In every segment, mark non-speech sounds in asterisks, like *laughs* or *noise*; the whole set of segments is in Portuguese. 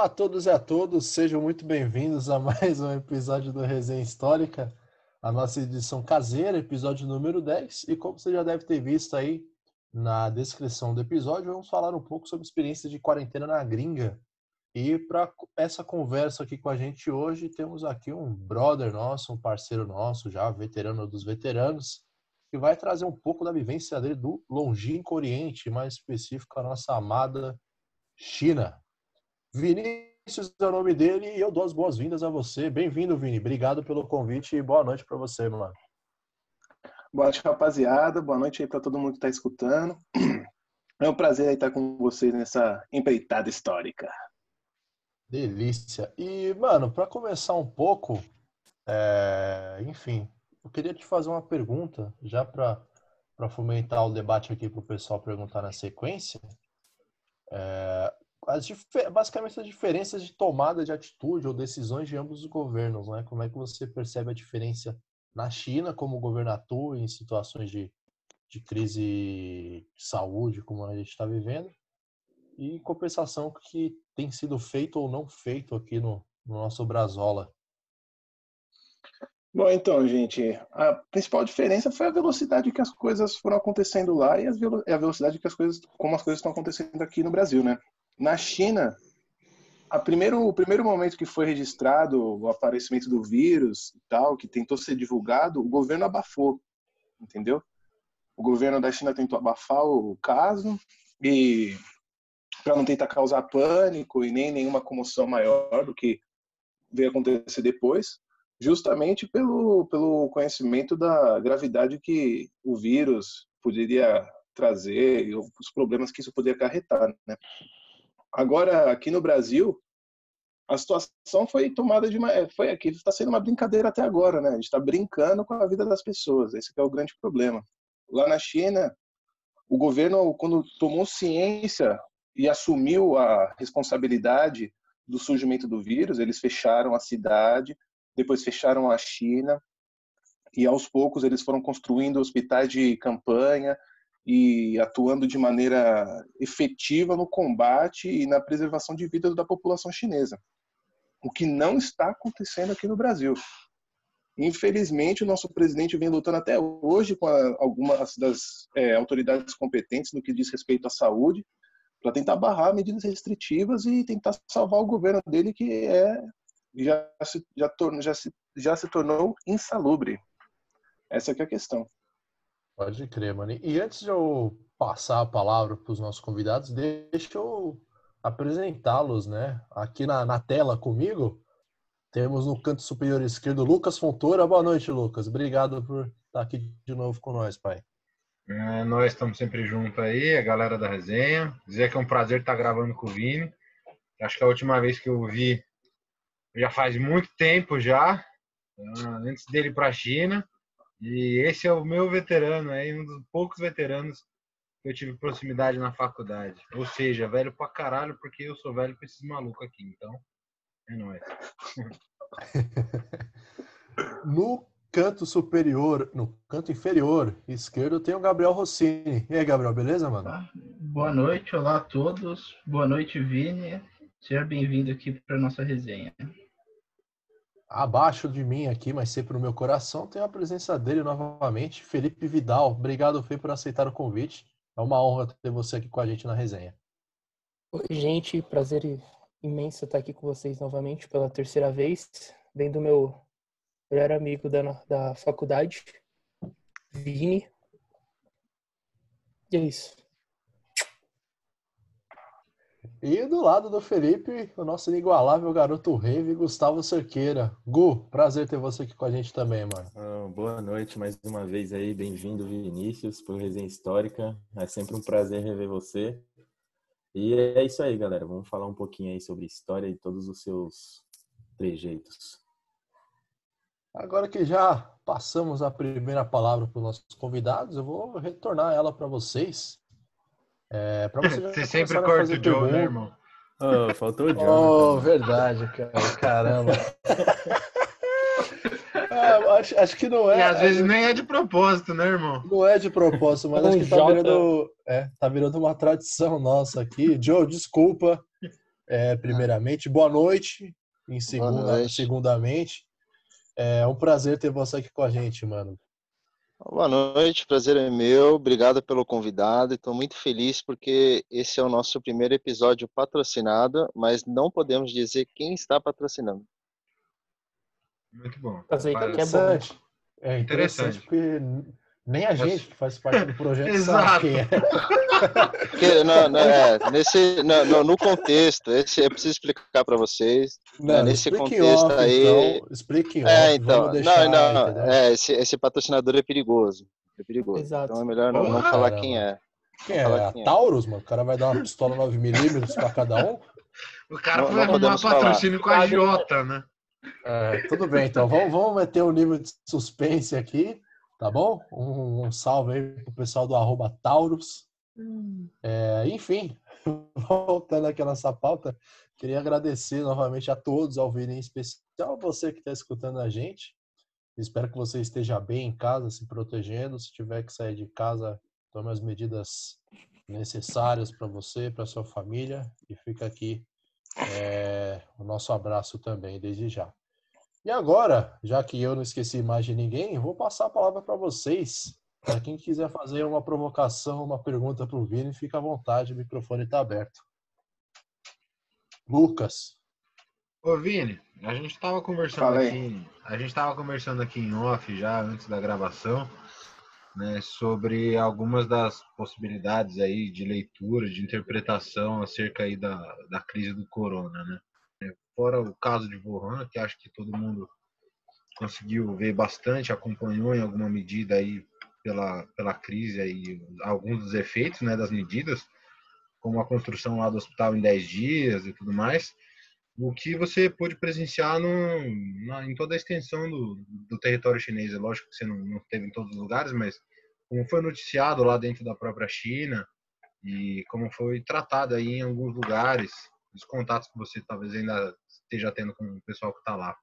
Olá a todos e a todos, sejam muito bem-vindos a *laughs* mais um episódio do Resenha Histórica, a nossa edição caseira, episódio número 10. E como você já deve ter visto aí na descrição do episódio, vamos falar um pouco sobre experiências de quarentena na gringa. E para essa conversa aqui com a gente hoje, temos aqui um brother nosso, um parceiro nosso, já veterano dos veteranos, que vai trazer um pouco da vivência dele do longínquo Oriente, mais específico a nossa amada China. Vinícius é o nome dele e eu dou as boas-vindas a você. Bem-vindo, Vini. Obrigado pelo convite e boa noite para você, mano. Boa noite, rapaziada. Boa noite aí para todo mundo que está escutando. É um prazer estar com vocês nessa empreitada histórica. Delícia. E, mano, para começar um pouco, é... enfim, eu queria te fazer uma pergunta, já para fomentar o debate aqui para o pessoal perguntar na sequência. É, as, basicamente as diferenças de tomada de atitude ou decisões de ambos os governos, né? Como é que você percebe a diferença na China, como o governo atua em situações de, de crise de saúde, como a gente está vivendo, e em compensação que tem sido feito ou não feito aqui no, no nosso Brasola. Bom, então, gente, a principal diferença foi a velocidade que as coisas foram acontecendo lá e a velocidade que as coisas, como as coisas estão acontecendo aqui no Brasil, né? Na China, primeiro, o primeiro momento que foi registrado o aparecimento do vírus e tal, que tentou ser divulgado, o governo abafou, entendeu? O governo da China tentou abafar o caso e para não tentar causar pânico e nem nenhuma comoção maior do que veio acontecer depois, justamente pelo pelo conhecimento da gravidade que o vírus poderia trazer e os problemas que isso poderia acarretar, né? Agora, aqui no Brasil, a situação foi tomada de uma. É, foi aqui, está sendo uma brincadeira até agora, né? A gente está brincando com a vida das pessoas. Esse é o grande problema. Lá na China, o governo, quando tomou ciência e assumiu a responsabilidade do surgimento do vírus, eles fecharam a cidade, depois fecharam a China, e aos poucos eles foram construindo hospitais de campanha, e atuando de maneira efetiva no combate e na preservação de vida da população chinesa. O que não está acontecendo aqui no Brasil. Infelizmente, o nosso presidente vem lutando até hoje com a, algumas das é, autoridades competentes no que diz respeito à saúde, para tentar barrar medidas restritivas e tentar salvar o governo dele, que é já se, já, já se, já se tornou insalubre. Essa é a questão. Pode crer, mano. E antes de eu passar a palavra para os nossos convidados, deixa eu apresentá-los, né? Aqui na, na tela comigo, temos no canto superior esquerdo Lucas Fontoura. Boa noite, Lucas. Obrigado por estar aqui de novo com nós, pai. É, nós estamos sempre juntos aí, a galera da resenha. Dizer que é um prazer estar gravando com o Vini. Acho que a última vez que eu vi já faz muito tempo já, antes dele para a China. E esse é o meu veterano, é um dos poucos veteranos que eu tive proximidade na faculdade. Ou seja, velho pra caralho, porque eu sou velho pra esses malucos aqui. Então, é nóis. *laughs* no canto superior, no canto inferior esquerdo, tem o Gabriel Rossini. E aí, Gabriel, beleza, mano? Ah, boa noite, olá a todos. Boa noite, Vini. Seja bem-vindo aqui para nossa resenha. Abaixo de mim aqui, mas sempre no meu coração, tem a presença dele novamente, Felipe Vidal. Obrigado, Fê, por aceitar o convite. É uma honra ter você aqui com a gente na resenha. Oi, gente. Prazer imenso estar aqui com vocês novamente pela terceira vez. Vem do meu melhor amigo da, da faculdade, Vini. E é isso. E do lado do Felipe, o nosso inigualável garoto rave, Gustavo Cerqueira. Gu, prazer ter você aqui com a gente também, mano. Ah, boa noite mais uma vez aí, bem-vindo Vinícius para o Resenha Histórica. É sempre um prazer rever você. E é isso aí, galera. Vamos falar um pouquinho aí sobre história e todos os seus trejeitos. Agora que já passamos a primeira palavra para os nossos convidados, eu vou retornar ela para vocês. É, pra você, *laughs* você sempre corta o Joe, né, irmão? Oh, faltou o Joe. Oh, né, verdade, cara. Caramba. *laughs* ah, acho, acho, que não é. E às vezes nem é de propósito, né, irmão? Não é de propósito, mas *laughs* acho que tá virando, é, tá virando uma tradição nossa aqui. Joe, desculpa. é, primeiramente. Boa noite, em segunda, noite. segundamente. É um prazer ter você aqui com a gente, mano. Boa noite, prazer é meu. Obrigado pelo convidado. Estou muito feliz porque esse é o nosso primeiro episódio patrocinado, mas não podemos dizer quem está patrocinando. Muito bom. Fazer que é bom. Interessante. É interessante, Interessante. porque nem a gente que faz parte do projeto *laughs* Exato. sabe quem é. *laughs* Não, não, é, nesse, não, não, no contexto, esse, eu preciso explicar para vocês. Não, nesse explique em contexto off, aí- então. Explique em off. É, então, deixar, não, não, entendeu? é, esse, esse patrocinador é perigoso. É perigoso. Exato. Então é melhor não, não falar quem é. Quem é? A quem é. Taurus, mano? O cara vai dar uma pistola 9mm pra cada um? O cara Não- foi não arrumar podemos falar. patrocínio com a Jota, né? É, tudo bem, então. Vamos, vamos meter um nível de suspense aqui, tá bom? Um, um salve aí pro pessoal do arroba Taurus. É, enfim, *laughs* voltando aqui à nossa pauta, queria agradecer novamente a todos, ao vir em especial você que está escutando a gente. Espero que você esteja bem em casa, se protegendo. Se tiver que sair de casa, tome as medidas necessárias para você, para sua família. E fica aqui é, o nosso abraço também, desde já. E agora, já que eu não esqueci mais de ninguém, vou passar a palavra para vocês. Para quem quiser fazer uma provocação, uma pergunta para o Vini, fica à vontade, o microfone está aberto. Lucas. Ô Vini, a gente tava conversando Fala aí. aqui, a gente tava conversando aqui em off já antes da gravação, né, sobre algumas das possibilidades aí de leitura, de interpretação acerca aí da, da crise do corona, né? Fora o caso de Wuhan, que acho que todo mundo conseguiu ver bastante, acompanhou em alguma medida aí pela, pela crise aí alguns dos efeitos, né, das medidas, como a construção lá do hospital em 10 dias e tudo mais o que você pôde presenciar no, na, em toda a extensão do, do território chinês. É lógico que você não, não teve em todos os lugares, mas como foi noticiado lá dentro da própria China e como foi tratado aí em alguns lugares, os contatos que você talvez ainda esteja tendo com o pessoal que está lá.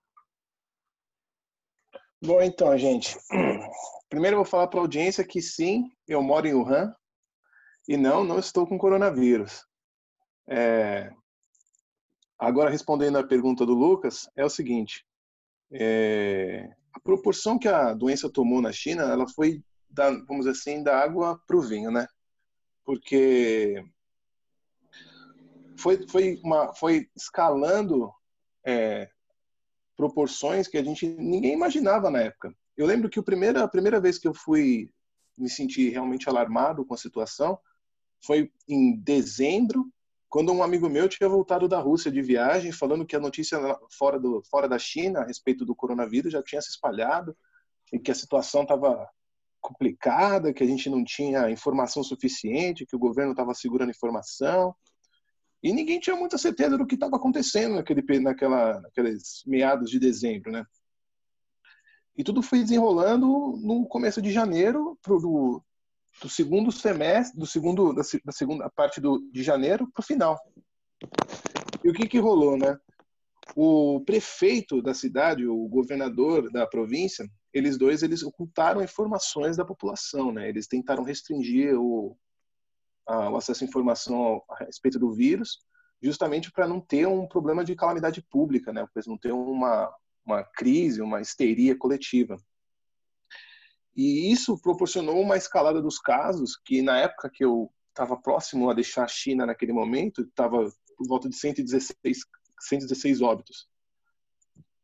Bom, então, gente. *clears throat* Primeiro eu vou falar para a audiência que sim, eu moro em Wuhan e não, não estou com coronavírus. É, Agora, respondendo à pergunta do Lucas, é o seguinte: é, a proporção que a doença tomou na China, ela foi, da, vamos dizer assim, da água para o vinho, né? Porque foi, foi, uma, foi escalando é, proporções que a gente ninguém imaginava na época. Eu lembro que o primeira, a primeira vez que eu fui me sentir realmente alarmado com a situação foi em dezembro quando um amigo meu tinha voltado da Rússia de viagem, falando que a notícia fora, do, fora da China a respeito do coronavírus já tinha se espalhado e que a situação estava complicada, que a gente não tinha informação suficiente, que o governo estava segurando informação. E ninguém tinha muita certeza do que estava acontecendo naquele, naquela, naqueles meados de dezembro, né? E tudo foi desenrolando no começo de janeiro, pro, do, do segundo semestre, do segundo, da, da segunda parte do, de janeiro para o final. E o que que rolou, né? O prefeito da cidade, o governador da província, eles dois eles ocultaram informações da população, né? Eles tentaram restringir o, o acesso à informação a respeito do vírus, justamente para não ter um problema de calamidade pública, né? Para não ter uma uma crise, uma histeria coletiva. E isso proporcionou uma escalada dos casos que, na época que eu estava próximo a deixar a China naquele momento, estava por volta de 116, 116 óbitos.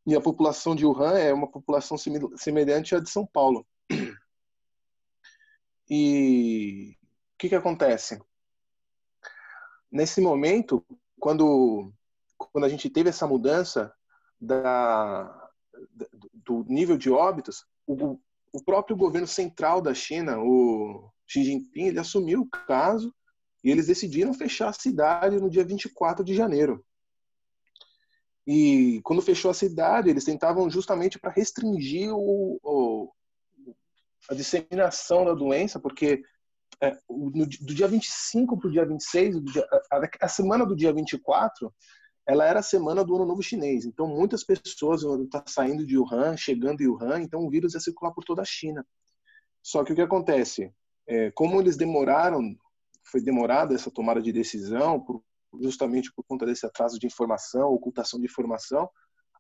E a população de Wuhan é uma população semelhante à de São Paulo. E que, que acontece? Nesse momento, quando, quando a gente teve essa mudança da, do nível de óbitos, o, o próprio governo central da China, o Xi Jinping, ele assumiu o caso e eles decidiram fechar a cidade no dia 24 de janeiro. E quando fechou a cidade, eles tentavam justamente para restringir o, o, a disseminação da doença, porque é, no, do dia 25 para o dia 26, dia, a, a semana do dia 24, ela era a semana do Ano Novo Chinês. Então, muitas pessoas estão tá saindo de Wuhan, chegando em Wuhan, então o vírus ia circular por toda a China. Só que o que acontece? É, como eles demoraram, foi demorada essa tomada de decisão por justamente por conta desse atraso de informação, ocultação de informação,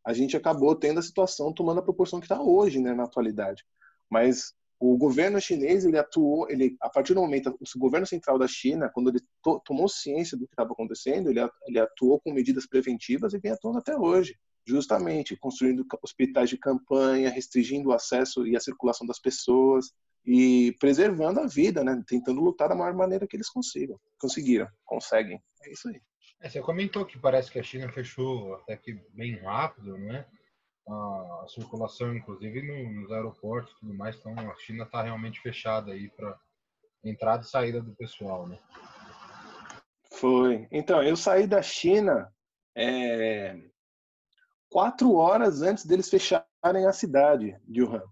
a gente acabou tendo a situação tomando a proporção que está hoje, né, na atualidade. Mas o governo chinês ele atuou, ele a partir do momento o governo central da China, quando ele to, tomou ciência do que estava acontecendo, ele, ele atuou com medidas preventivas e vem atuando até hoje, justamente construindo hospitais de campanha, restringindo o acesso e a circulação das pessoas e preservando a vida, né, tentando lutar da maior maneira que eles consigam, conseguiram, conseguem. É isso aí. É, você comentou que parece que a China fechou até que bem rápido, né? A circulação, inclusive nos aeroportos e tudo mais. Então a China está realmente fechada aí para entrada e saída do pessoal, né? Foi. Então, eu saí da China é, quatro horas antes deles fecharem a cidade de Wuhan.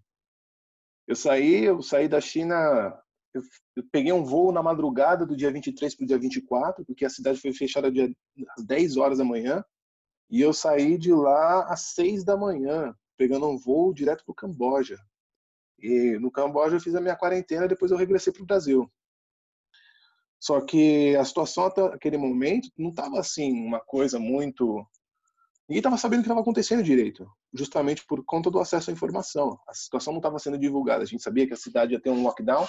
Eu saí, eu saí da China, eu, eu peguei um voo na madrugada do dia 23 para o dia 24, porque a cidade foi fechada dia, às 10 horas da manhã. E eu saí de lá às seis da manhã, pegando um voo direto para o Camboja. E no Camboja eu fiz a minha quarentena, depois eu regressei para o Brasil. Só que a situação até aquele momento não estava assim, uma coisa muito. Ninguém estava sabendo o que estava acontecendo direito, justamente por conta do acesso à informação. A situação não estava sendo divulgada. A gente sabia que a cidade ia ter um lockdown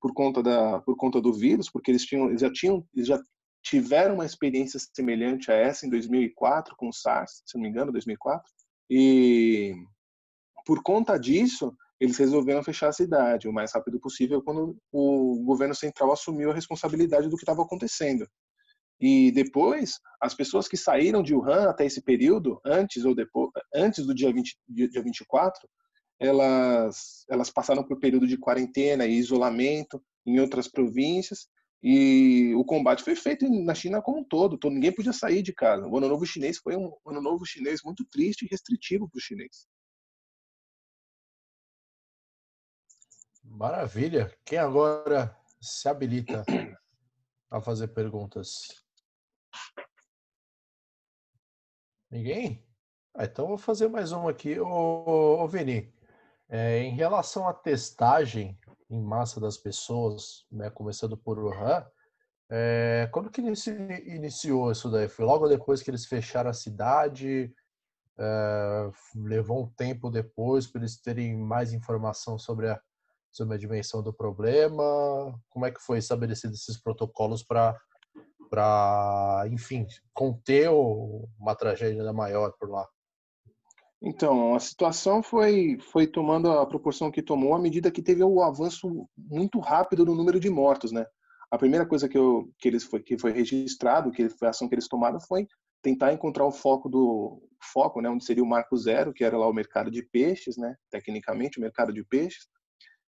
por conta da por conta do vírus, porque eles tinham eles já tinham eles já tiveram uma experiência semelhante a essa em 2004 com o SARS, se não me engano, 2004. E por conta disso, eles resolveram fechar a cidade o mais rápido possível quando o governo central assumiu a responsabilidade do que estava acontecendo. E depois, as pessoas que saíram de Wuhan até esse período, antes ou depois, antes do dia, 20, dia 24, elas, elas passaram por período de quarentena e isolamento em outras províncias e o combate foi feito na China como um todo, todo ninguém podia sair de casa. O Ano Novo Chinês foi um Ano Novo Chinês muito triste e restritivo para o chinês. Maravilha. Quem agora se habilita a fazer perguntas? Ninguém? Ah, então vou fazer mais uma aqui. Ô, ô Vini, é, em relação à testagem, em massa das pessoas, né, começando por Wuhan, é, quando que inici, iniciou isso daí? Foi logo depois que eles fecharam a cidade? É, levou um tempo depois para eles terem mais informação sobre a, sobre a dimensão do problema? Como é que foi estabelecido esses protocolos para, para enfim, conter uma tragédia maior por lá? Então, a situação foi, foi tomando a proporção que tomou à medida que teve o avanço muito rápido no número de mortos, né? A primeira coisa que, eu, que, eles foi, que foi registrado, que foi a ação que eles tomaram, foi tentar encontrar o foco do foco, né, onde seria o marco zero, que era lá o mercado de peixes, né, tecnicamente o mercado de peixes,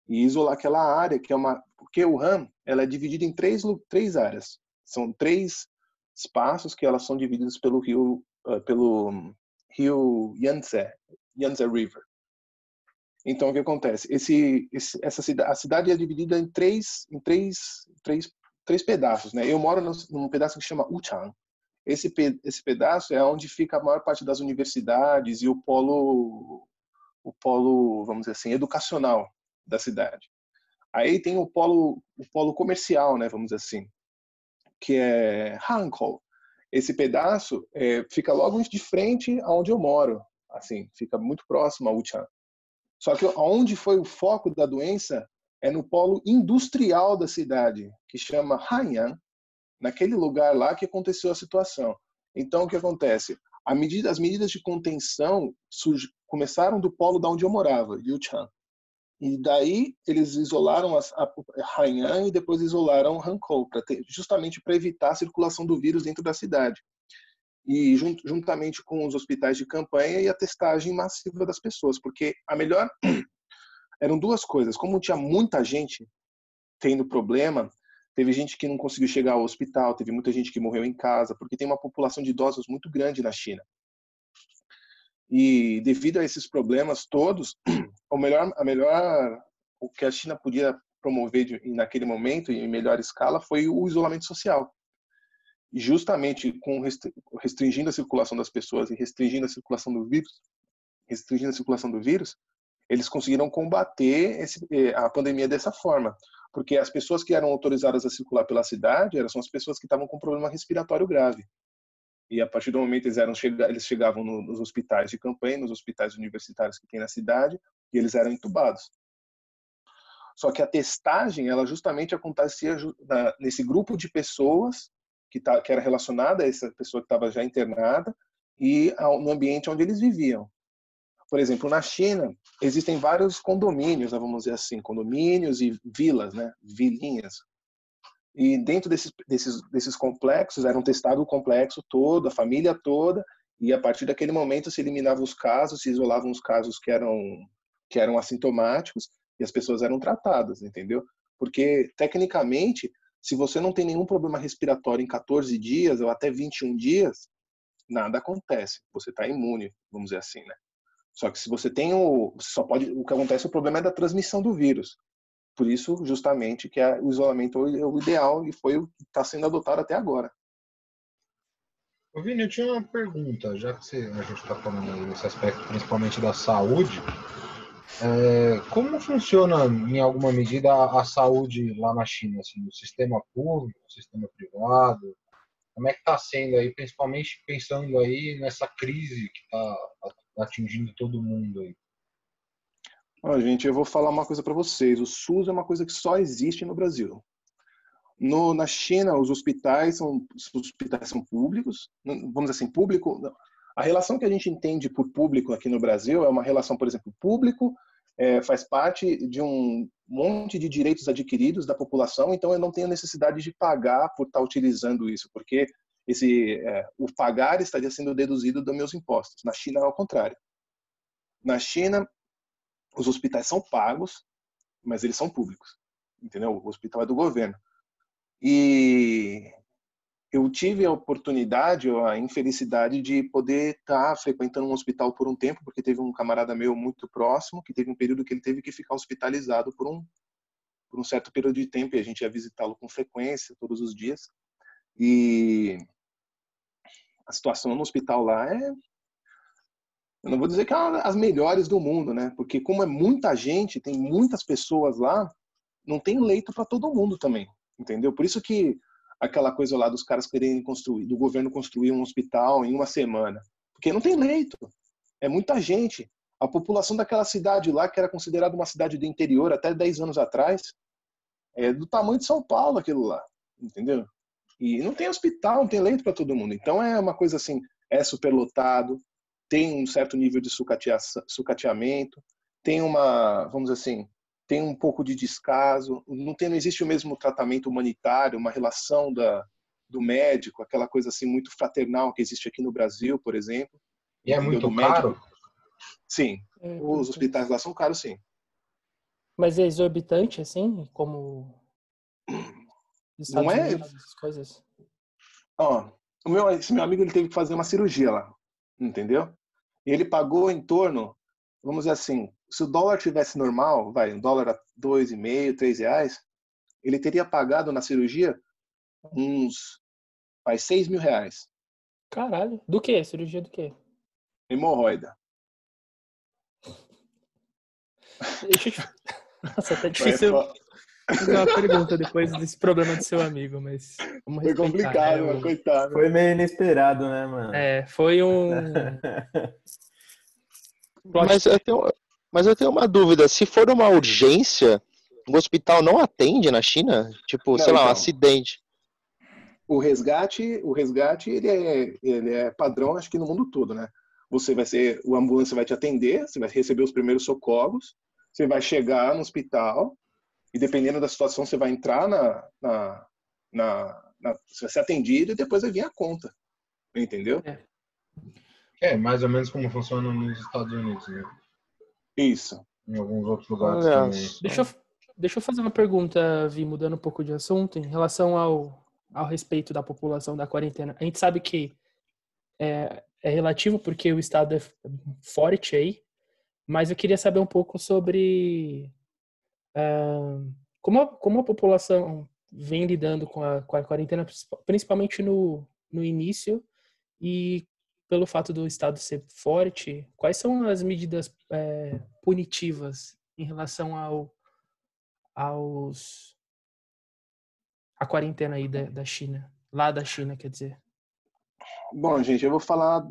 e isolar aquela área que é uma, porque o RAM, ela é dividida em três três áreas, são três espaços que elas são divididas pelo rio, uh, pelo rio Yangtze, Yangtze River. Então o que acontece? Esse, esse, essa cidade, a cidade é dividida em três, em três, três, três pedaços, né? Eu moro num, num pedaço que chama Uchang. Esse, esse pedaço é onde fica a maior parte das universidades e o polo, o polo, vamos dizer assim, educacional da cidade. Aí tem o polo, o polo comercial, né? Vamos dizer assim, que é Hankou, esse pedaço é, fica logo de frente aonde eu moro, assim, fica muito próximo a Wuhan. Só que onde foi o foco da doença é no polo industrial da cidade, que chama Haiyan, naquele lugar lá que aconteceu a situação. Então, o que acontece? Medida, as medidas de contenção surg, começaram do polo da onde eu morava, Yuchan. E daí eles isolaram a, a Hainan e depois isolaram Hankou, ter, justamente para evitar a circulação do vírus dentro da cidade. E junt, juntamente com os hospitais de campanha e a testagem massiva das pessoas, porque a melhor *clears throat* eram duas coisas. Como tinha muita gente tendo problema, teve gente que não conseguiu chegar ao hospital, teve muita gente que morreu em casa, porque tem uma população de idosos muito grande na China. E devido a esses problemas todos, *clears throat* o melhor, a melhor, o que a China podia promover de, naquele momento em melhor escala foi o isolamento social. E justamente com restringindo a circulação das pessoas e restringindo a circulação do vírus, restringindo a circulação do vírus, eles conseguiram combater esse, eh, a pandemia dessa forma. Porque as pessoas que eram autorizadas a circular pela cidade eram as pessoas que estavam com problema respiratório grave. E a partir do momento eles, eram, eles chegavam nos hospitais de campanha, nos hospitais universitários que tem na cidade, e eles eram entubados. Só que a testagem, ela justamente acontecia nesse grupo de pessoas que, tá, que era relacionada a essa pessoa que estava já internada e no ambiente onde eles viviam. Por exemplo, na China, existem vários condomínios, né, vamos dizer assim, condomínios e vilas, né, vilinhas, e dentro desses, desses, desses complexos, era um testado o complexo todo, a família toda, e a partir daquele momento se eliminavam os casos, se isolavam os casos que eram, que eram assintomáticos, e as pessoas eram tratadas, entendeu? Porque, tecnicamente, se você não tem nenhum problema respiratório em 14 dias ou até 21 dias, nada acontece. Você está imune, vamos dizer assim, né? Só que se você tem o, só pode, o que acontece, o problema é da transmissão do vírus. Por isso, justamente, que é o isolamento é o ideal e foi o que está sendo adotado até agora. Ô Vini, eu tinha uma pergunta, já que você, a gente está falando nesse aspecto principalmente da saúde. É, como funciona, em alguma medida, a, a saúde lá na China? Assim, o sistema público, o sistema privado? Como é que está sendo aí, principalmente pensando aí nessa crise que está atingindo todo mundo aí? Gente, eu vou falar uma coisa para vocês. O SUS é uma coisa que só existe no Brasil. No, na China, os hospitais são, os hospitais são públicos, vamos dizer assim, público. A relação que a gente entende por público aqui no Brasil é uma relação, por exemplo, público é, faz parte de um monte de direitos adquiridos da população, então eu não tenho necessidade de pagar por estar utilizando isso, porque esse é, o pagar estaria sendo deduzido dos meus impostos. Na China é ao contrário. Na China, os hospitais são pagos, mas eles são públicos, entendeu? O hospital é do governo. E eu tive a oportunidade, a infelicidade de poder estar frequentando um hospital por um tempo, porque teve um camarada meu muito próximo que teve um período que ele teve que ficar hospitalizado por um por um certo período de tempo e a gente ia visitá-lo com frequência, todos os dias. E a situação no hospital lá é eu não vou dizer que é as melhores do mundo, né? Porque como é muita gente, tem muitas pessoas lá, não tem leito para todo mundo também, entendeu? Por isso que aquela coisa lá dos caras querendo construir, do governo construir um hospital em uma semana, porque não tem leito. É muita gente. A população daquela cidade lá, que era considerada uma cidade do interior até 10 anos atrás, é do tamanho de São Paulo aquilo lá, entendeu? E não tem hospital, não tem leito para todo mundo. Então é uma coisa assim, é superlotado, tem um certo nível de sucateamento, tem uma, vamos dizer assim, tem um pouco de descaso, não, tem, não existe o mesmo tratamento humanitário, uma relação da, do médico, aquela coisa assim muito fraternal que existe aqui no Brasil, por exemplo. E é muito caro? Sim, é, os hospitais lá são caros, sim. Mas é exorbitante, assim, como Estados não é? Unidos, coisas? Ó, o meu, esse meu amigo ele teve que fazer uma cirurgia lá, entendeu? Ele pagou em torno, vamos dizer assim, se o dólar tivesse normal, vai, um dólar a dois e meio, três reais, ele teria pagado na cirurgia uns, vai, seis mil reais. Caralho, do que? Cirurgia do que? Hemorroida. Deixa eu... *laughs* Nossa, tá difícil fazer uma pergunta depois desse problema do seu amigo, mas Foi complicado, né? coitado. Foi meio inesperado, né, mano? É, foi um... *laughs* mas, eu tenho, mas eu tenho uma dúvida, se for uma urgência, o hospital não atende na China? Tipo, não, sei lá, um então. acidente. O resgate, o resgate ele é, ele é padrão, acho que no mundo todo, né? Você vai ser, o ambulância vai te atender, você vai receber os primeiros socorros, você vai chegar no hospital, e dependendo da situação você vai entrar na, na, na, na você vai ser atendido e depois vai vir a conta, entendeu? É. é mais ou menos como funciona nos Estados Unidos, né? Isso. Em alguns outros lugares também. Deixa eu, deixa eu fazer uma pergunta, Vi, mudando um pouco de assunto, em relação ao, ao respeito da população da quarentena. A gente sabe que é, é relativo porque o estado é forte aí, mas eu queria saber um pouco sobre como, a, como a população vem lidando com a, com a quarentena, principalmente no, no início, e pelo fato do Estado ser forte, quais são as medidas é, punitivas em relação ao, aos a quarentena aí da, da China, lá da China, quer dizer? Bom, gente, eu vou falar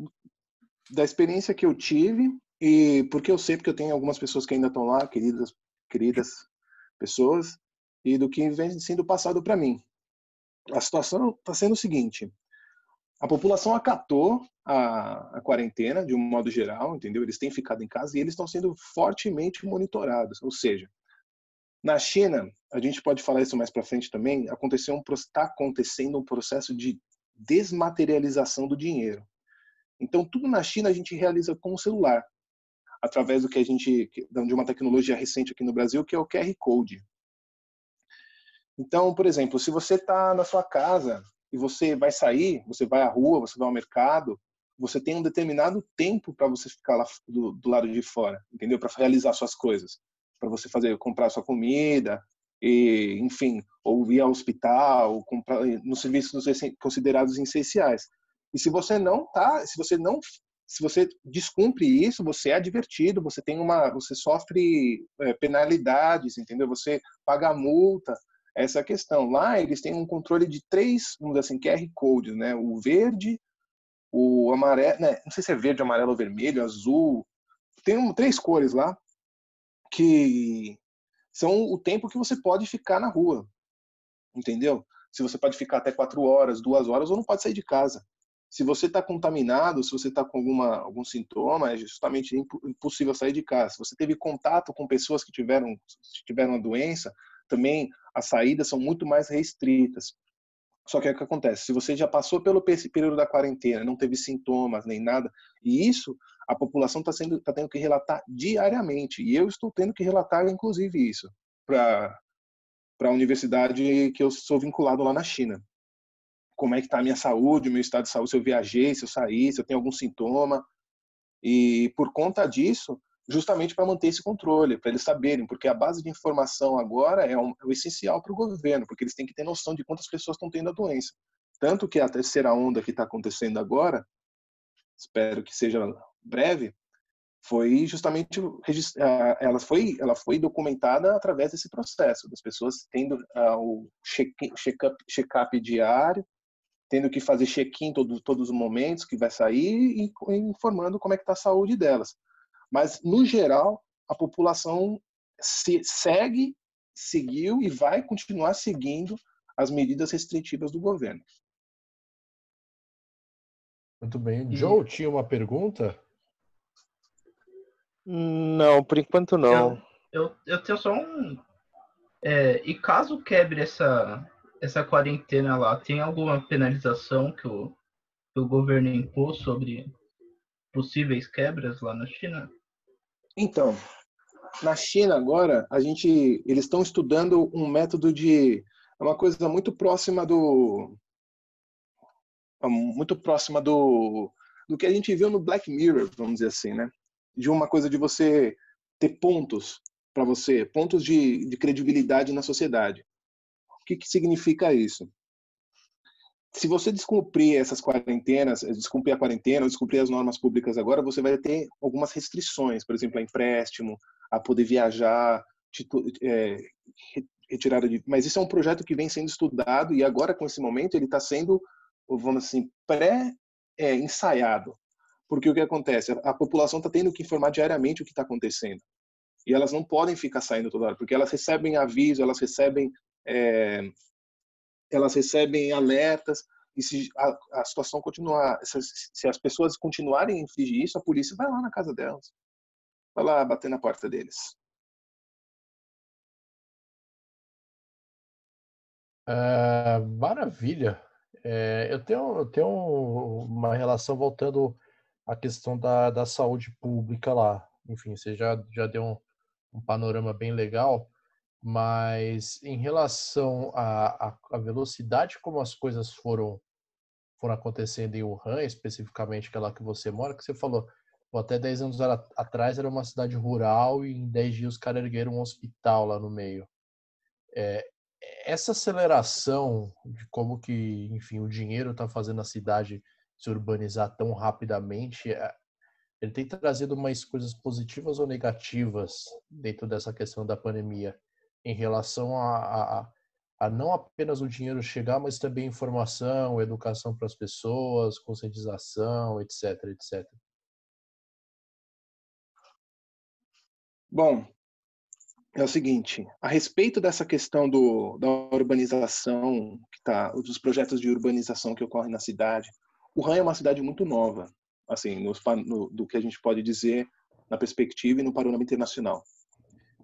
da experiência que eu tive e porque eu sei porque eu tenho algumas pessoas que ainda estão lá, queridas, queridas pessoas, e do que vem sendo passado para mim. A situação está sendo o seguinte: a população acatou a, a, quarentena de um modo geral, entendeu? Eles têm ficado em casa e eles estão sendo fortemente monitorados. Ou seja, na China, a gente pode falar isso mais para frente também, aconteceu um está acontecendo um processo de desmaterialização do dinheiro. Então, tudo na China a gente realiza com o celular, através do que a gente de uma tecnologia recente aqui no Brasil, que é o QR Code. Então, por exemplo, se você está na sua casa e você vai sair, você vai à rua, você vai ao mercado, você tem um determinado tempo para você ficar lá do, do, lado de fora, entendeu? Para realizar suas coisas, para você fazer comprar sua comida e, enfim, ou ir ao hospital, comprar nos serviços considerados essenciais. E se você não tá, se você não se você descumpre isso, você é advertido, você tem uma, você sofre é, penalidades, entendeu? Você paga multa, essa é questão. Lá eles têm um controle de três, vamos dizer assim, QR codes, né? O verde, o amarelo, né? não sei se é verde, amarelo, vermelho, azul. Tem um, três cores lá que são o tempo que você pode ficar na rua, entendeu? Se você pode ficar até quatro horas, duas horas, ou não pode sair de casa. Se você está contaminado, se você está com alguma, algum sintoma, é justamente impossível sair de casa. Se você teve contato com pessoas que tiveram, tiveram a doença, também as saídas são muito mais restritas. Só que é o que acontece? Se você já passou pelo período da quarentena, não teve sintomas nem nada, e isso a população está tá tendo que relatar diariamente, e eu estou tendo que relatar inclusive isso para a universidade que eu sou vinculado lá na China. Como é que está a minha saúde, o meu estado de saúde, se eu viajei, se eu saí, se eu tenho algum sintoma. E por conta disso, justamente para manter esse controle, para eles saberem, porque a base de informação agora é, um, é o essencial para o governo, porque eles têm que ter noção de quantas pessoas estão tendo a doença. Tanto que a terceira onda que está acontecendo agora, espero que seja breve, foi justamente ela foi ela foi documentada através desse processo das pessoas tendo uh, o check-up check check diário tendo que fazer check-in todo, todos os momentos que vai sair e informando como é que está a saúde delas mas, no geral, a população se segue, seguiu e vai continuar seguindo as medidas restritivas do governo. Muito bem. Joe, tinha uma pergunta? Não, por enquanto não. Eu, eu, eu tenho só um. É, e caso quebre essa, essa quarentena lá, tem alguma penalização que o, que o governo impôs sobre possíveis quebras lá na China? Então, na China agora, a gente, eles estão estudando um método de é uma coisa muito próxima do muito próxima do do que a gente viu no Black Mirror, vamos dizer assim, né? De uma coisa de você ter pontos para você, pontos de, de credibilidade na sociedade. Que, que significa isso? se você descumprir essas quarentenas, descumprir a quarentena, descumprir as normas públicas agora, você vai ter algumas restrições, por exemplo, a empréstimo, a poder viajar, é, retirada de. Mas isso é um projeto que vem sendo estudado e agora, com esse momento, ele está sendo, vamos assim, pré-ensaiado. É, Porque o que acontece? A população está tendo que informar diariamente o que está acontecendo. E elas não podem ficar saindo toda hora, porque elas recebem aviso, elas recebem é, elas recebem alertas e se a, a situação continuar, se, se, as pessoas continuarem a infligir isso, a polícia vai lá na casa delas, vai lá bater na porta deles. É, maravilha. É, eu, tenho, eu tenho uma relação voltando à questão da, da saúde pública lá. Enfim, você já, já deu um, um panorama bem legal. Mas em relação à, à velocidade como as coisas foram foram acontecendo em Wuhan, especificamente aquela que você mora, que você falou, até 10 anos atrás era uma cidade rural e em 10 dias os caras ergueram um hospital lá no meio. É, essa aceleração de como que, enfim, o dinheiro está fazendo a cidade se urbanizar tão rapidamente, é, ele tem trazido mais coisas positivas ou negativas dentro dessa questão da pandemia em relação a, a, a não apenas o dinheiro chegar, mas também informação, educação para as pessoas, conscientização, etc, etc. Bom, é o seguinte, a respeito dessa questão do, da urbanização, que tá, dos projetos de urbanização que ocorrem na cidade, o Han é uma cidade muito nova, assim, no, no, do que a gente pode dizer na perspectiva e no panorama internacional.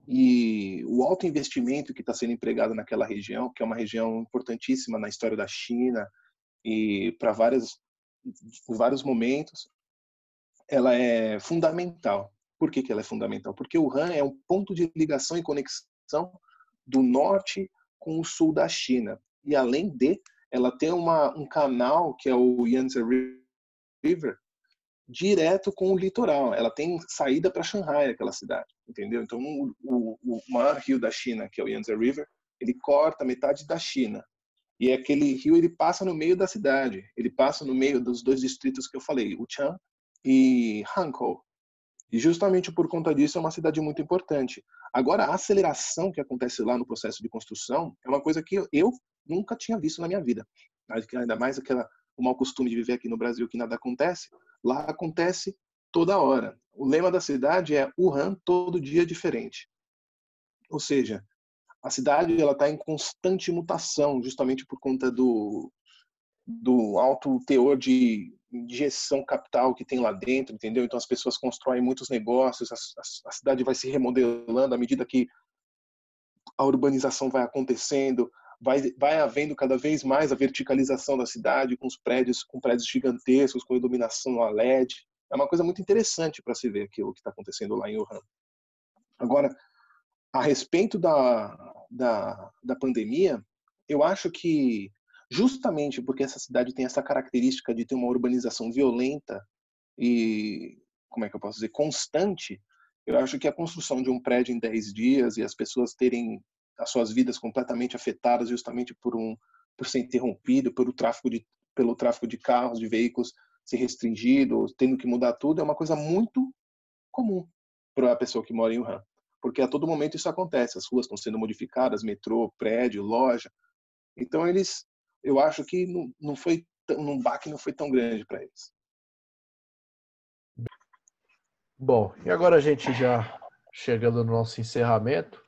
E o alto investimento que está sendo empregado naquela região, que é uma região importantíssima na história da China e para vários, vários momentos, ela é fundamental. Por que, que ela é fundamental? Porque o Han é um ponto de ligação e conexão do norte com o sul da China. E além de, ela tem uma, um canal que é o Yangtze River, direto com o litoral. Ela tem saída para Shanghai, aquela cidade, entendeu? Então, o, o, maior rio da China, que é o Yangtze River, ele corta metade da China. E aquele rio ele passa no meio da cidade. Ele passa no meio dos dois distritos que eu falei, Wuchang e Hankou. E justamente por conta disso é uma cidade muito importante. Agora, a aceleração que acontece lá no processo de construção é uma coisa que eu nunca tinha visto na minha vida. Ainda mais aquela o mau costume de viver aqui no Brasil que nada acontece. Lá acontece toda hora. O lema da cidade é Wuhan todo dia diferente. Ou seja, a cidade ela está em constante mutação, justamente por conta do, do alto teor de injeção capital que tem lá dentro, entendeu? Então as pessoas constroem muitos negócios, a, a, a cidade vai se remodelando à medida que a urbanização vai acontecendo, vai, vai havendo cada vez mais a verticalização da cidade, com os prédios, com prédios gigantescos, com iluminação a LED. É uma coisa muito interessante para se ver aquilo que está acontecendo lá em Wuhan. Agora, a respeito da, da, da pandemia, eu acho que justamente porque essa cidade tem essa característica de ter uma urbanização violenta e, como é que eu posso dizer, constante, eu acho que a construção de um prédio em 10 dias e as pessoas terem as suas vidas completamente afetadas justamente por um por ser interrompido pelo tráfego de pelo tráfego de carros, de veículos ser restringido, tendo que mudar tudo, é uma coisa muito comum para a pessoa que mora em Wuhan, porque a todo momento isso acontece, as ruas estão sendo modificadas, metrô, prédio, loja. Então eles, eu acho que não, não foi um baque não foi tão grande para eles. Bom, e agora a gente já chegando no nosso encerramento,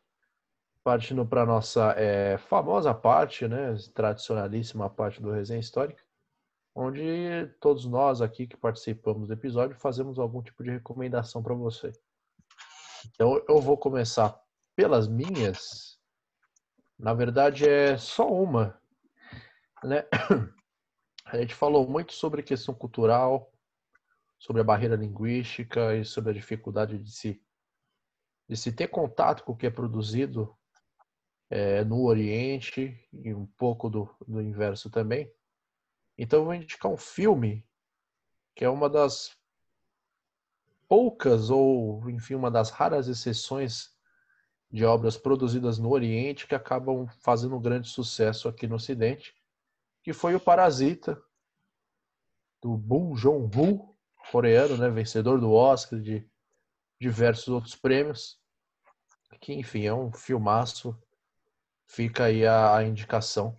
partindo para a nossa é, famosa parte, né, tradicionalíssima parte do Resenha Histórica, onde todos nós aqui que participamos do episódio fazemos algum tipo de recomendação para você. Então eu vou começar pelas minhas. Na verdade é só uma, né? A gente falou muito sobre questão cultural, sobre a barreira linguística e sobre a dificuldade de se de se ter contato com o que é produzido é, no Oriente e um pouco do, do inverso também. Então eu vou indicar um filme que é uma das poucas ou enfim uma das raras exceções de obras produzidas no Oriente que acabam fazendo um grande sucesso aqui no Ocidente, que foi o Parasita do Bong Joon-ho, coreano, né, vencedor do Oscar de diversos outros prêmios, que enfim é um filmaço Fica aí a, a indicação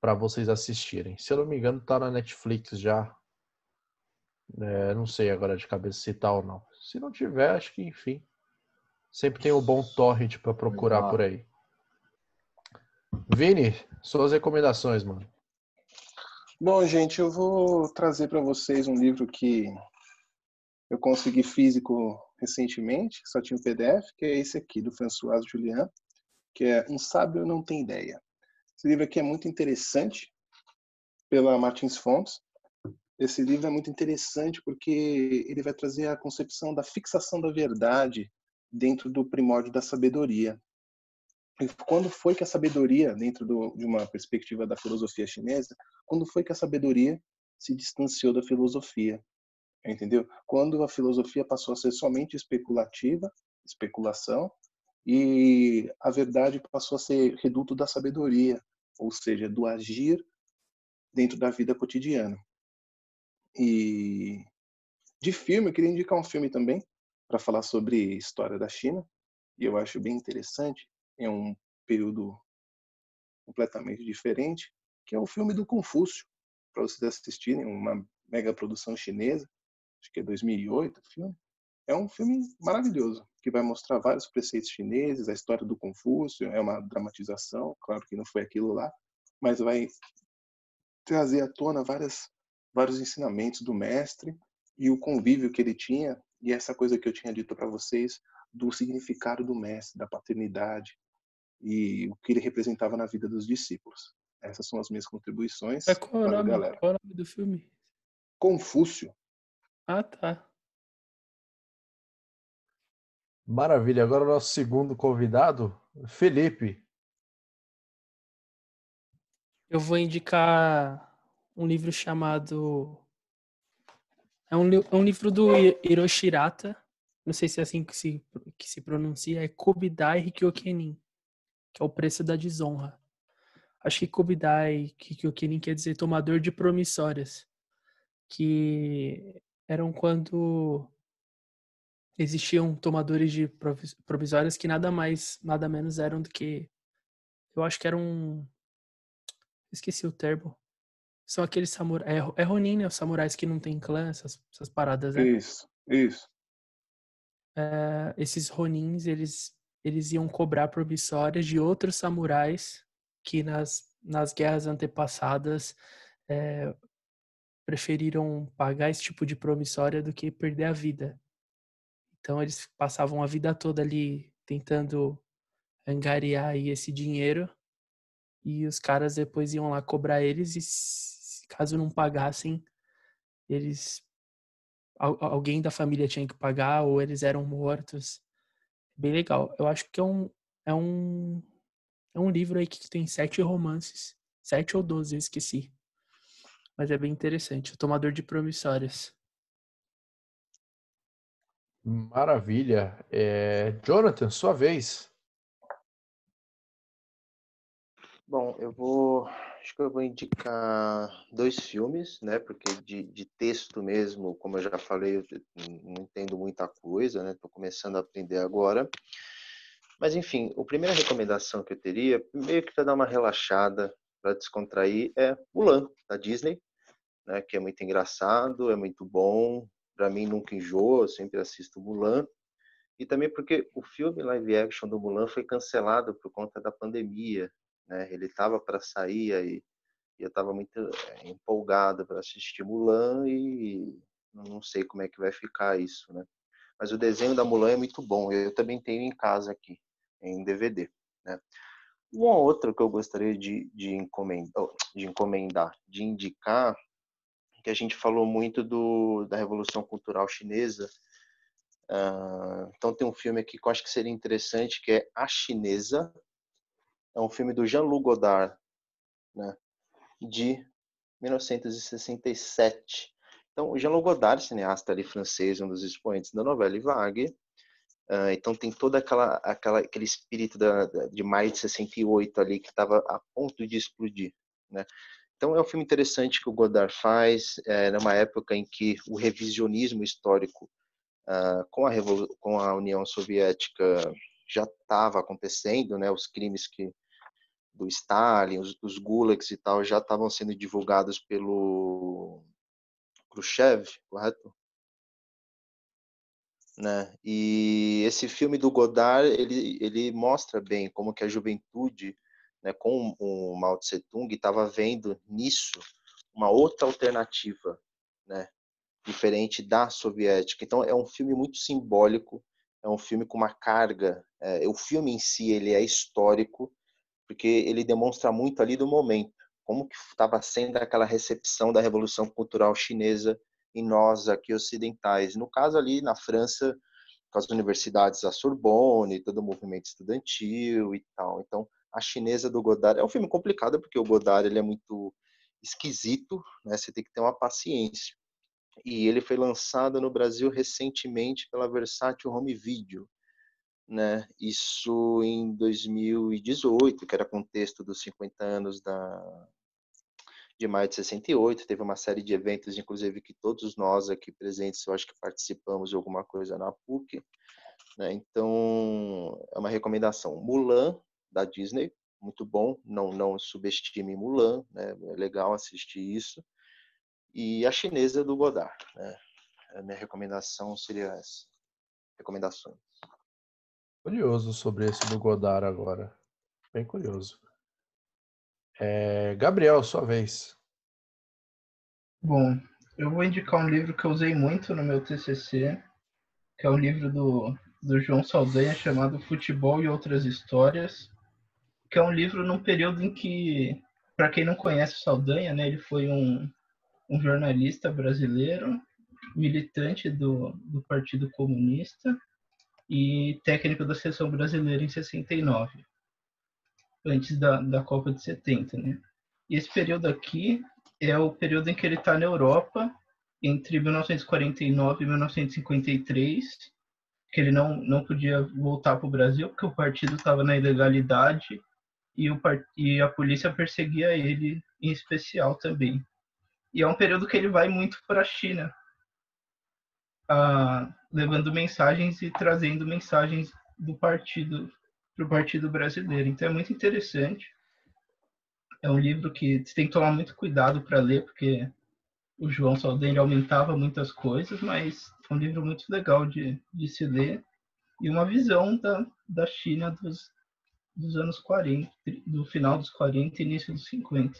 para vocês assistirem. Se eu não me engano, tá na Netflix já. É, não sei agora de cabeça se tá ou não. Se não tiver, acho que enfim. Sempre tem o um bom torrent para procurar por aí. Vini, suas recomendações, mano. Bom, gente, eu vou trazer para vocês um livro que eu consegui físico recentemente, só tinha o PDF, que é esse aqui, do François Julien, que é Um Sábio Não Tem Ideia. Esse livro aqui é muito interessante, pela Martins Fontes. Esse livro é muito interessante porque ele vai trazer a concepção da fixação da verdade dentro do primórdio da sabedoria. E quando foi que a sabedoria, dentro do, de uma perspectiva da filosofia chinesa, quando foi que a sabedoria se distanciou da filosofia? Entendeu? Quando a filosofia passou a ser somente especulativa, especulação, e a verdade passou a ser reduto da sabedoria, ou seja, do agir dentro da vida cotidiana. E de filme, eu queria indicar um filme também para falar sobre história da China, e eu acho bem interessante. É um período completamente diferente, que é o filme do Confúcio, para vocês assistirem, uma mega produção chinesa, acho que é 2008 o filme. É um filme maravilhoso, que vai mostrar vários preceitos chineses, a história do Confúcio, é uma dramatização, claro que não foi aquilo lá, mas vai trazer à tona várias, vários ensinamentos do mestre e o convívio que ele tinha, e essa coisa que eu tinha dito para vocês, do significado do mestre, da paternidade, e o que ele representava na vida dos discípulos. Essas são as minhas contribuições. É qual, o nome, galera. qual é o nome do filme? Confúcio. Ah, tá. Maravilha. Agora o nosso segundo convidado, Felipe. Eu vou indicar um livro chamado. É um, é um livro do Hiroshi Hirata. Não sei se é assim que se, que se pronuncia. É Kobidai Rikyokenin, que é o preço da desonra. Acho que Kobidai Rikyokenin quer dizer tomador de promissórias. Que eram quando existiam tomadores de provisórias que nada mais, nada menos eram do que. Eu acho que eram. Esqueci o termo. São aqueles samurais. É, é Ronin, né? Os samurais que não tem clã, essas, essas paradas, né? Isso, isso. É, esses Ronins, eles, eles iam cobrar promissórias de outros samurais que nas, nas guerras antepassadas é, preferiram pagar esse tipo de promissória do que perder a vida. Então eles passavam a vida toda ali tentando angariar aí esse dinheiro e os caras depois iam lá cobrar eles e caso não pagassem, eles alguém da família tinha que pagar ou eles eram mortos. Bem legal. Eu acho que é um é um é um livro aí que tem sete romances, sete ou doze, esqueci. Mas é bem interessante. O Tomador de Promissórias. Maravilha. É, Jonathan, sua vez. Bom, eu vou. Acho que eu vou indicar dois filmes, né? Porque de, de texto mesmo, como eu já falei, eu não entendo muita coisa, né? Estou começando a aprender agora. Mas, enfim, a primeira recomendação que eu teria, meio que para dar uma relaxada, para descontrair, é Mulan, da Disney, né? Que é muito engraçado, é muito bom, para mim nunca enjoa, eu sempre assisto Mulan. E também porque o filme live action do Mulan foi cancelado por conta da pandemia, né? Ele estava para sair aí e eu estava muito eh, empolgado para assistir Mulan e não sei como é que vai ficar isso, né? Mas o desenho da Mulan é muito bom. Eu também tenho em casa aqui, em DVD, né? Um outro que eu gostaria de, de, encomendar, de encomendar, de indicar, que a gente falou muito do, da Revolução Cultural Chinesa. Uh, então tem um filme aqui que eu acho que seria interessante, que é A Chinesa. É um filme do Jean-Luc Godard, né, de 1967. Então, o Jean-Luc Godard, cineasta ali francês, um dos expoentes da novela Vague. Uh, então tem toda aquela, aquela aquele espírito da, da, de maio de 68 ali que estava a ponto de explodir, né? Então é um filme interessante que o Godard faz, é, numa época em que o revisionismo histórico uh, com, a com a União Soviética já estava acontecendo, né? Os crimes que do Stalin, os, os gulags e tal já estavam sendo divulgados pelo Khrushchev, correto? Né? E esse filme do Godard ele ele mostra bem como que a juventude né, com o Mao Tse Tung, estava vendo nisso uma outra alternativa, né, diferente da soviética. Então é um filme muito simbólico, é um filme com uma carga. É, o filme em si ele é histórico porque ele demonstra muito ali do momento, como que estava sendo aquela recepção da revolução cultural chinesa em nós aqui ocidentais. No caso ali na França, com as universidades, a Sorbonne, todo o movimento estudantil e tal. Então a Chinesa do Godard. É um filme complicado porque o Godard ele é muito esquisito, né? Você tem que ter uma paciência. E ele foi lançado no Brasil recentemente pela Versátil Home Video, né? Isso em 2018, que era contexto dos 50 anos da de maio de 68, teve uma série de eventos, inclusive que todos nós aqui presentes, eu acho que participamos de alguma coisa na PUC, né? Então, é uma recomendação. Mulan, da Disney, muito bom, não, não subestime Mulan, né? é legal assistir isso. E a chinesa do Godard, né? A minha recomendação seria essa. Recomendações. Curioso sobre esse do Godard agora. Bem curioso. É, Gabriel, sua vez. Bom, eu vou indicar um livro que eu usei muito no meu TCC, que é o um livro do, do João Saldanha chamado Futebol e Outras Histórias, que é um livro num período em que, para quem não conhece o Saldanha, né, ele foi um, um jornalista brasileiro, militante do, do Partido Comunista e técnico da seleção brasileira em 69, antes da, da Copa de 70, né? E esse período aqui é o período em que ele está na Europa, entre 1949 e 1953, que ele não, não podia voltar para o Brasil, porque o partido estava na ilegalidade e, o, e a polícia perseguia ele em especial também. E é um período que ele vai muito para a China, ah, levando mensagens e trazendo mensagens do partido para o partido brasileiro. Então é muito interessante é um livro que você tem que tomar muito cuidado para ler, porque o João Saldanha aumentava muitas coisas, mas é um livro muito legal de, de se ler e uma visão da, da China dos, dos anos 40, do final dos 40 e início dos 50.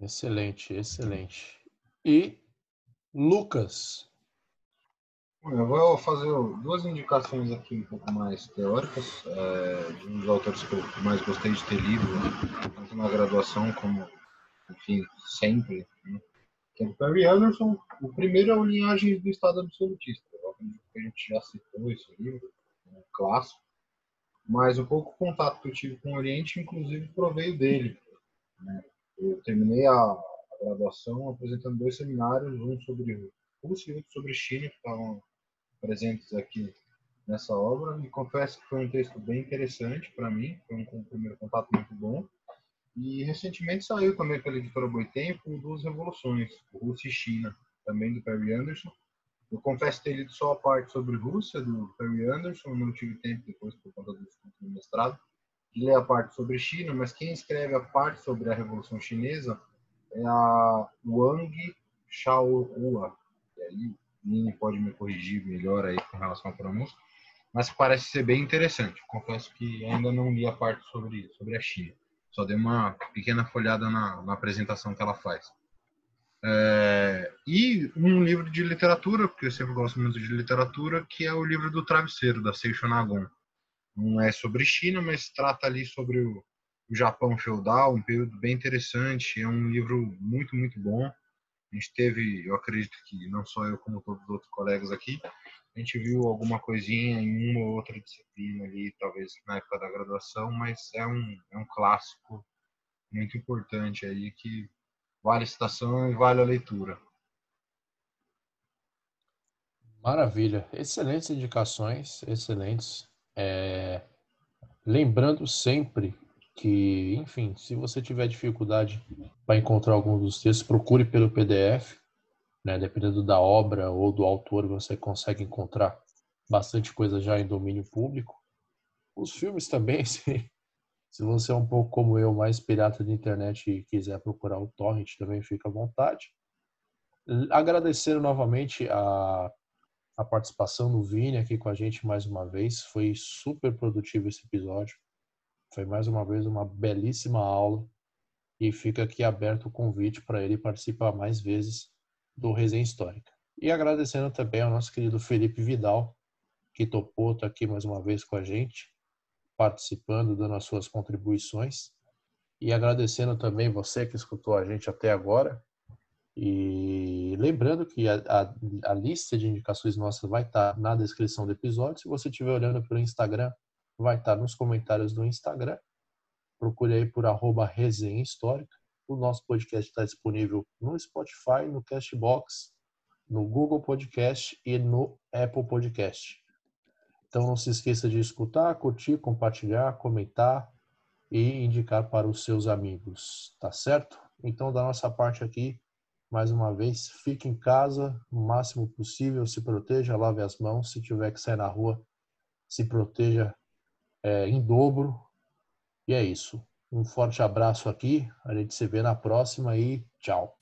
Excelente, excelente. E Lucas, eu vou fazer duas indicações aqui um pouco mais teóricas, é, de um dos autores que eu mais gostei de ter lido, né, tanto na graduação como, enfim, sempre, né, que é do Perry Anderson. O primeiro é o Linhagens do Estado Absolutista, a gente já citou esse livro, um clássico, mas o pouco contato que eu tive com o Oriente, inclusive, proveio dele. Né. Eu terminei a, graduação apresentando dois seminários, um sobre Rússia e outro sobre China, que estavam presentes aqui nessa obra. E confesso que foi um texto bem interessante para mim, foi um, um, primeiro contato muito bom. E recentemente saiu também pela editora Boitempo Duas Revoluções, Rússia e China, também do Perry Anderson. Eu confesso ter lido só a parte sobre Rússia, do Perry Anderson, não tive tempo depois por conta do mestrado, de ler a parte sobre China, mas quem escreve a parte sobre a Revolução Chinesa é a Wang Xiaohua. E aí, Nini pode me corrigir melhor aí com relação à pronúncia, mas parece ser bem interessante. Confesso que ainda não li a parte sobre, sobre a China. Só dei uma pequena folhada na, na apresentação que ela faz. É, e um livro de literatura, porque eu sempre gosto muito de literatura, que é o livro do Travesseiro, da Seisho Nagon. Não é sobre China, mas trata ali sobre o, o Japão feudal, um período bem interessante. É um livro muito, muito bom. A gente teve, eu acredito que não só eu, como todos os outros colegas aqui, a gente viu alguma coisinha em uma ou outra disciplina ali, talvez na época da graduação, mas é um, é um clássico muito importante aí que vale citação e vale a leitura. Maravilha, excelentes indicações, excelentes. É... Lembrando sempre que, enfim, se você tiver dificuldade para encontrar algum dos textos, procure pelo PDF, né? Dependendo da obra ou do autor, você consegue encontrar bastante coisa já em domínio público. Os filmes também, *laughs* se, se você é um pouco como eu, mais pirata de internet e quiser procurar o torrent, também fica à vontade. Agradecendo novamente a, a participação do Vini aqui com a gente mais uma vez. Foi super produtivo esse episódio. Foi mais uma vez uma belíssima aula e fica aqui aberto o convite para ele participar mais vezes do Resenha Histórica. E agradecendo também ao nosso querido Felipe Vidal, que topou aqui mais uma vez com a gente, participando, dando as suas contribuições. E agradecendo também você que escutou a gente até agora. E lembrando que a, a, a lista de indicações nossas vai estar tá na descrição do episódio. Se você estiver olhando pelo Instagram, vai estar nos comentários do Instagram. Procure aí por arroba resenha histórica. O nosso podcast está disponível no Spotify, no Castbox, no Google Podcast e no Apple Podcast. Então não se esqueça de escutar, curtir, compartilhar, comentar e indicar para os seus amigos, tá certo? Então, da nossa parte aqui, mais uma vez, fique em casa o máximo possível, se proteja, lave as mãos, se tiver que sair na rua, se proteja é, em dobro. E é isso. Um forte abraço aqui, a gente se vê na próxima e tchau.